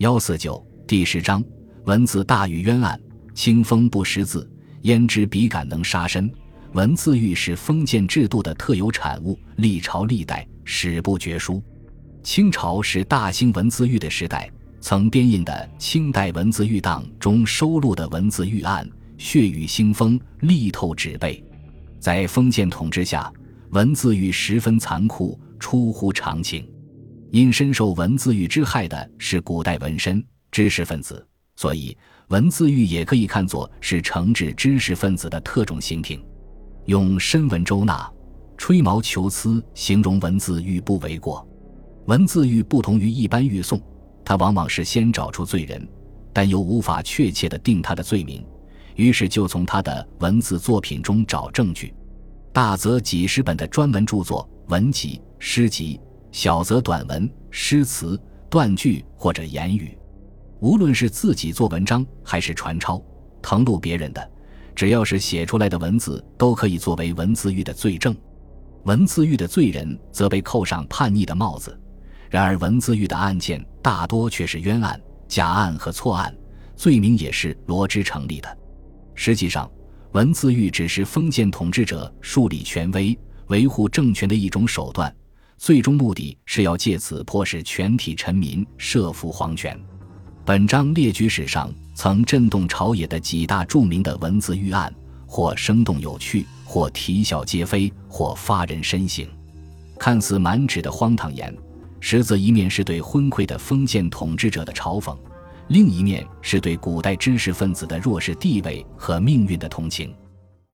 幺四九第十章文字大于冤案，清风不识字，焉知笔杆能杀身？文字狱是封建制度的特有产物，历朝历代史不绝书。清朝是大兴文字狱的时代，曾编印的《清代文字狱档》中收录的文字狱案，血雨腥风，力透纸背。在封建统治下，文字狱十分残酷，出乎常情。因深受文字狱之害的是古代文身知识分子，所以文字狱也可以看作是惩治知识分子的特种刑庭。用深文周纳、吹毛求疵形容文字狱不为过。文字狱不同于一般狱讼，它往往是先找出罪人，但又无法确切的定他的罪名，于是就从他的文字作品中找证据。大则几十本的专门著作、文集、诗集。小则短文、诗词、断句或者言语，无论是自己做文章还是传抄、誊录别人的，只要是写出来的文字，都可以作为文字狱的罪证。文字狱的罪人则被扣上叛逆的帽子。然而，文字狱的案件大多却是冤案、假案和错案，罪名也是罗织成立的。实际上，文字狱只是封建统治者树立权威、维护政权的一种手段。最终目的是要借此迫使全体臣民设服皇权。本章列举史上曾震动朝野的几大著名的文字狱案，或生动有趣，或啼笑皆非，或发人深省。看似满纸的荒唐言，实则一面是对昏聩的封建统治者的嘲讽，另一面是对古代知识分子的弱势地位和命运的同情。